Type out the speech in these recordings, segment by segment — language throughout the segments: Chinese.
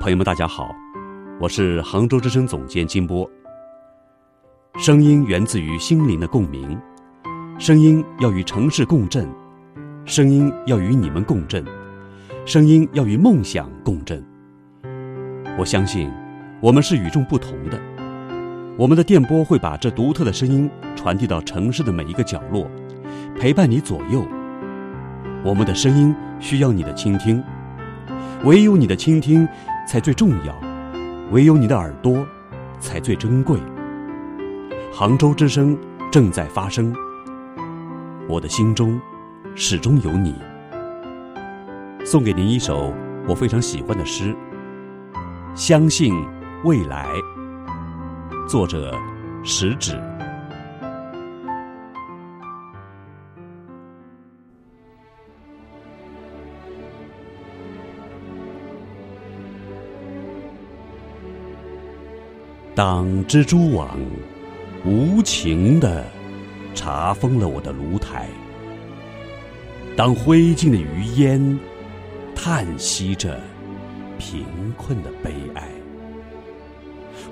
朋友们，大家好，我是杭州之声总监金波。声音源自于心灵的共鸣，声音要与城市共振，声音要与你们共振，声音要与梦想共振。我相信，我们是与众不同的。我们的电波会把这独特的声音传递到城市的每一个角落，陪伴你左右。我们的声音需要你的倾听，唯有你的倾听才最重要，唯有你的耳朵才最珍贵。杭州之声正在发生，我的心中始终有你。送给您一首我非常喜欢的诗，《相信未来》。作者：食指。当蜘蛛网无情地查封了我的炉台，当灰烬的余烟叹息着贫困的悲哀。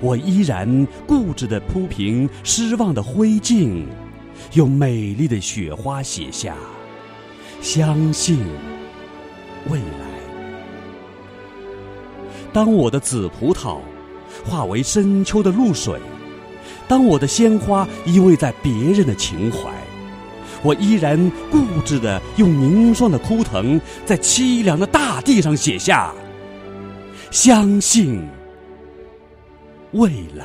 我依然固执地铺平失望的灰烬，用美丽的雪花写下“相信未来”。当我的紫葡萄化为深秋的露水，当我的鲜花依偎在别人的情怀，我依然固执地用凝霜的枯藤，在凄凉的大地上写下“相信”。未来，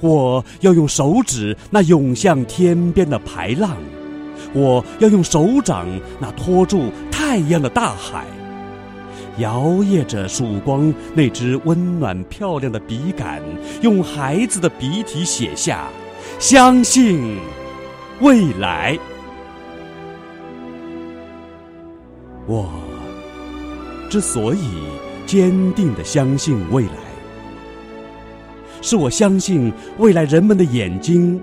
我要用手指那涌向天边的排浪，我要用手掌那托住太阳的大海，摇曳着曙光那支温暖漂亮的笔杆，用孩子的笔体写下“相信未来”。我之所以。坚定的相信未来，是我相信未来人们的眼睛，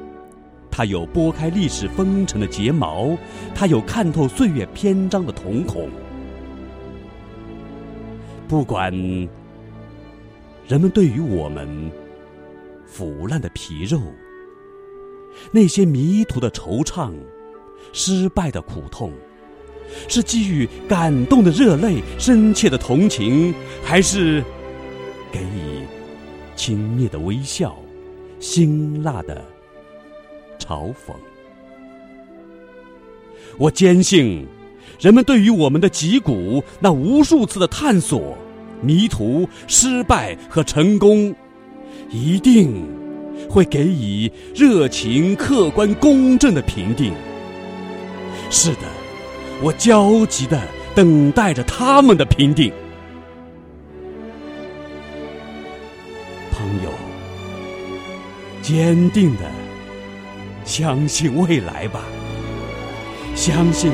它有拨开历史风尘的睫毛，它有看透岁月篇章的瞳孔。不管人们对于我们腐烂的皮肉，那些迷途的惆怅，失败的苦痛。是给予感动的热泪、深切的同情，还是给予轻蔑的微笑、辛辣的嘲讽？我坚信，人们对于我们的脊骨那无数次的探索、迷途、失败和成功，一定会给予热情、客观、公正的评定。是的。我焦急的等待着他们的评定，朋友，坚定的相信未来吧，相信